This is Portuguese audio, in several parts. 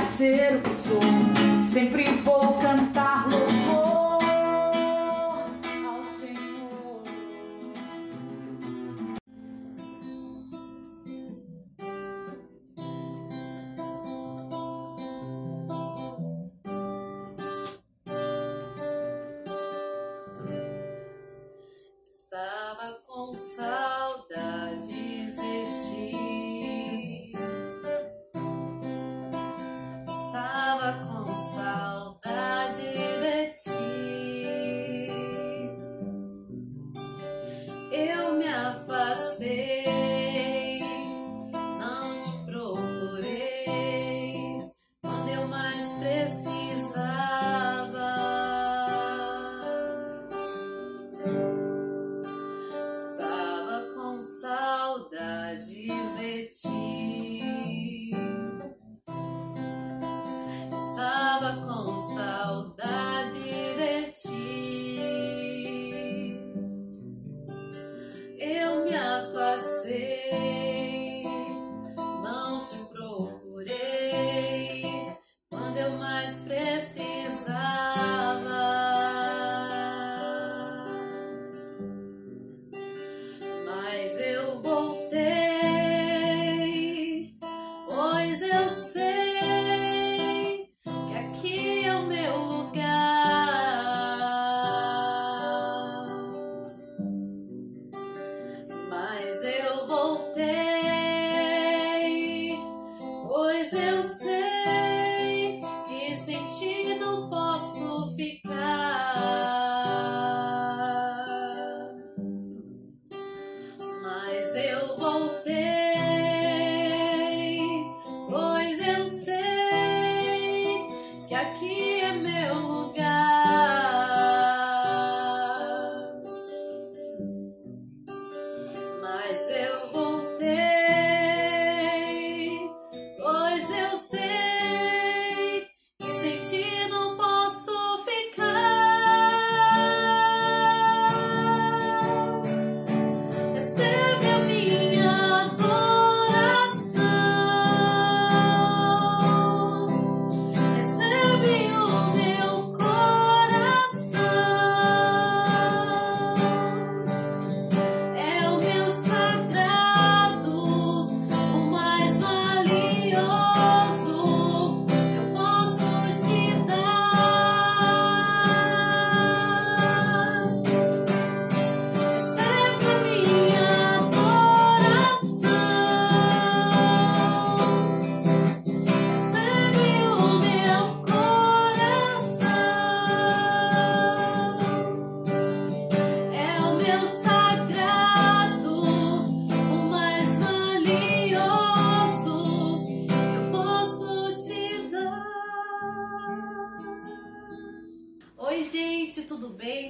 ser o que sou.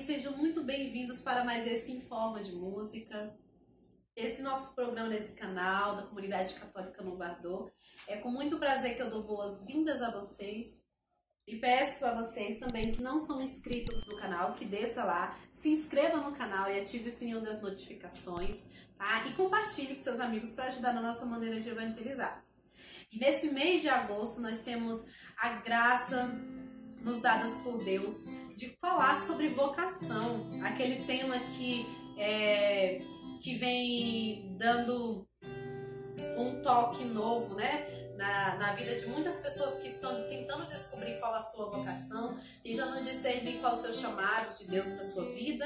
Sejam muito bem-vindos para mais esse Informa de Música. Esse nosso programa nesse canal da Comunidade Católica no Vardô. É com muito prazer que eu dou boas-vindas a vocês. E peço a vocês também que não são inscritos no canal, que desça lá, se inscreva no canal e ative o sininho das notificações, tá? E compartilhe com seus amigos para ajudar na nossa maneira de evangelizar. E nesse mês de agosto nós temos a graça nos dadas por Deus de falar sobre vocação, aquele tema que é, que vem dando um toque novo, né? Na, na vida de muitas pessoas que estão tentando descobrir qual a sua vocação, tentando discernir qual o seu chamado de Deus para sua vida.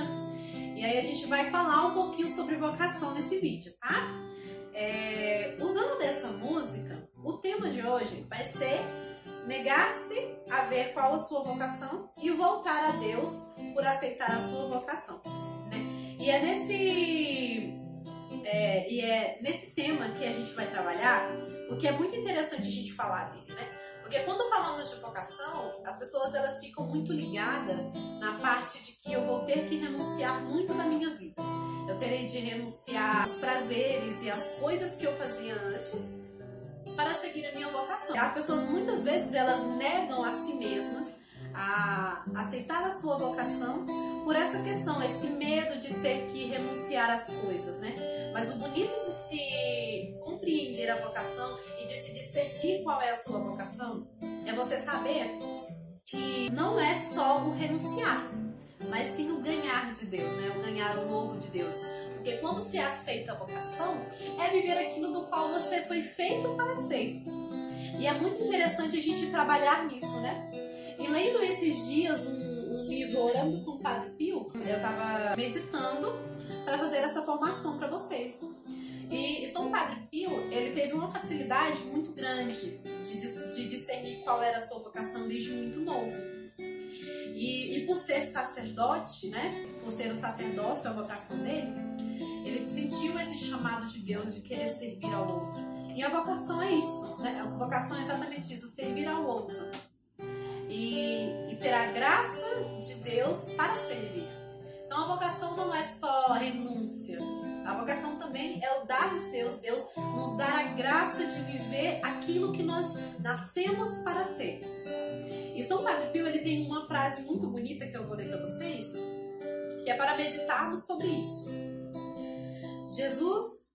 E aí a gente vai falar um pouquinho sobre vocação nesse vídeo, tá? É, usando dessa música, o tema de hoje vai ser negar-se a ver qual a sua vocação e voltar a Deus por aceitar a sua vocação. Né? E é nesse é, e é nesse tema que a gente vai trabalhar, porque é muito interessante a gente falar dele, né? Porque quando falamos de vocação, as pessoas elas ficam muito ligadas na parte de que eu vou ter que renunciar muito da minha vida. Eu terei de renunciar aos prazeres e às coisas que eu fazia antes para seguir a minha vocação. As pessoas muitas vezes elas negam a si mesmas a aceitar a sua vocação por essa questão, esse medo de ter que renunciar às coisas, né? Mas o bonito de se compreender a vocação e de se discernir qual é a sua vocação é você saber que não é só o renunciar, mas sim o ganhar de Deus, né? O ganhar o novo de Deus. Porque quando se aceita a vocação, é viver aquilo do qual você foi feito para ser. E é muito interessante a gente trabalhar nisso, né? E lendo esses dias um, um livro Orando com o Padre Pio, eu estava meditando para fazer essa formação para vocês. E São Padre Pio, ele teve uma facilidade muito grande de, de discernir qual era a sua vocação desde muito novo. E, e, por ser sacerdote, né? Por ser o sacerdócio, a vocação dele, ele sentiu esse chamado de Deus de querer servir ao outro. E a vocação é isso, né? A vocação é exatamente isso, servir ao outro. E, e ter a graça de Deus para servir. Então a vocação não é só renúncia. A vocação também é o dar de Deus. Deus nos dá a graça de viver aquilo que nós nascemos para ser. E São Padre Pio ele tem uma frase muito bonita que eu vou ler para vocês, que é para meditarmos sobre isso. Jesus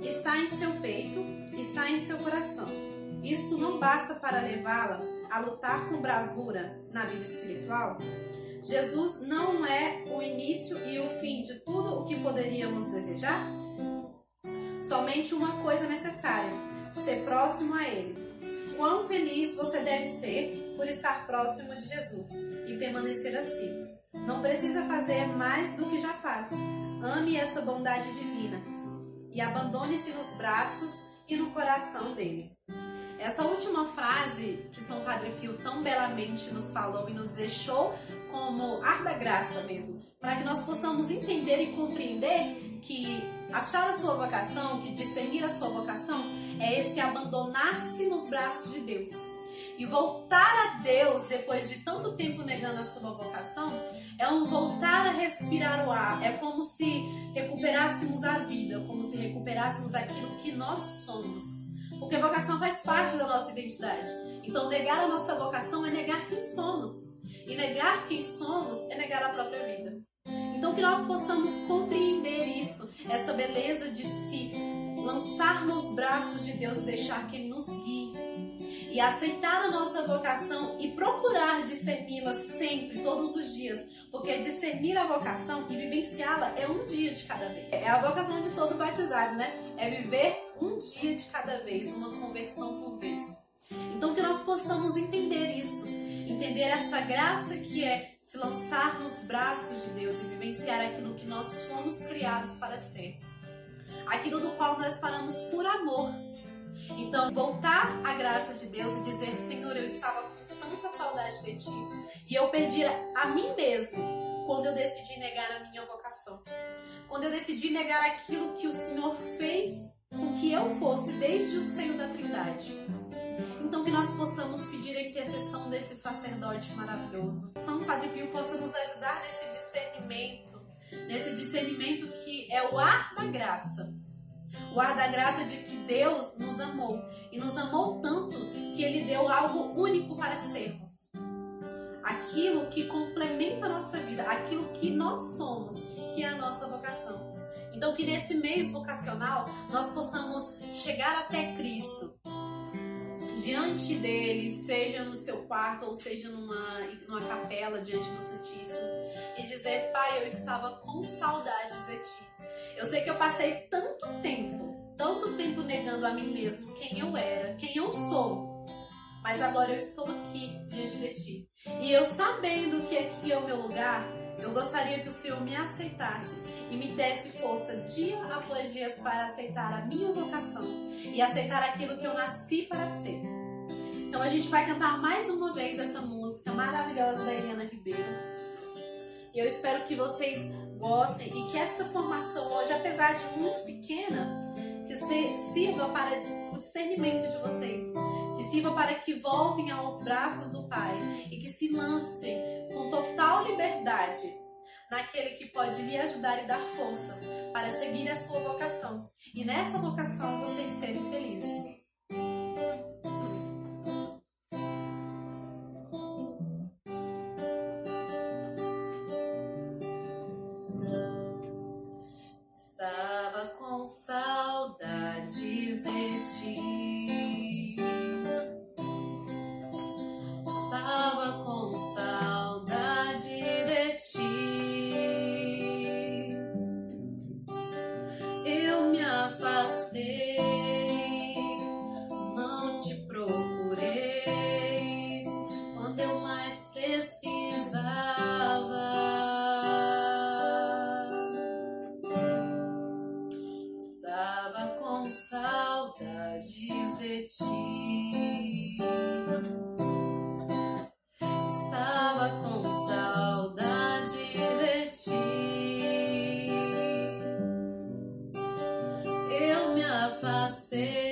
está em seu peito, está em seu coração. Isto não basta para levá-la a lutar com bravura na vida espiritual? Jesus não é o início e o fim de tudo o que poderíamos desejar? Somente uma coisa necessária: ser próximo a Ele. Quão feliz você deve ser por estar próximo de Jesus e permanecer assim. Não precisa fazer mais do que já faz. Ame essa bondade divina e abandone-se nos braços e no coração dele. Essa última frase que São Padre Pio tão belamente nos falou e nos deixou como ar da graça mesmo, para que nós possamos entender e compreender que achar a sua vocação, que discernir a sua vocação, é esse abandonar-se nos braços de Deus. E voltar a Deus depois de tanto tempo negando a sua vocação é um voltar a respirar o ar. É como se recuperássemos a vida, como se recuperássemos aquilo que nós somos. Porque vocação faz parte da nossa identidade. Então, negar a nossa vocação é negar quem somos. E negar quem somos é negar a própria vida. Então, que nós possamos compreender isso, essa beleza de se lançar nos braços de Deus, deixar que Ele nos guie. E aceitar a nossa vocação e procurar discerni-la sempre, todos os dias. Porque discernir a vocação e vivenciá-la é um dia de cada vez. É a vocação de todo batizado, né? É viver um dia de cada vez, uma conversão por vez. Então que nós possamos entender isso, entender essa graça que é se lançar nos braços de Deus e vivenciar aquilo que nós fomos criados para ser. Aquilo do qual nós falamos por amor. Então, voltar à graça de Deus e dizer: Senhor, eu estava com tanta saudade de ti e eu perdi a mim mesmo quando eu decidi negar a minha vocação. Quando eu decidi negar aquilo que o Senhor fez com que eu fosse desde o seio da Trindade. Então que nós possamos pedir a intercessão desse sacerdote maravilhoso. São Padre Pio possa nos ajudar nesse discernimento, nesse discernimento que é o ar da graça. O ar da graça de que Deus nos amou e nos amou tanto que ele deu algo único para sermos. Aquilo que complementa a nossa vida, aquilo que nós somos, que é a nossa vocação. Então, que nesse mês vocacional nós possamos chegar até Cristo, diante dele, seja no seu quarto ou seja numa, numa capela diante do Santíssimo, e dizer: Pai, eu estava com saudades de ti. Eu sei que eu passei tanto tempo, tanto tempo negando a mim mesmo quem eu era, quem eu sou, mas agora eu estou aqui diante de ti. E eu sabendo que aqui é o meu lugar, eu gostaria que o Senhor me aceitasse e me desse força dia após dia para aceitar a minha vocação e aceitar aquilo que eu nasci para ser. Então a gente vai cantar mais uma vez essa música maravilhosa da Helena Ribeiro. E eu espero que vocês gostem e que essa formação hoje, apesar de muito pequena, que sirva para o discernimento de vocês, que sirva para que voltem aos braços do Pai e que se lancem com total liberdade naquele que pode lhe ajudar e dar forças para seguir a sua vocação e nessa vocação vocês serem felizes. você.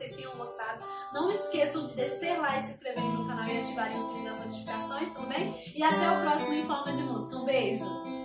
Vocês tenham gostado. Não esqueçam de descer lá e se inscreverem no canal e ativarem o sininho das notificações também. E até o próximo Em Forma de Música. Um beijo!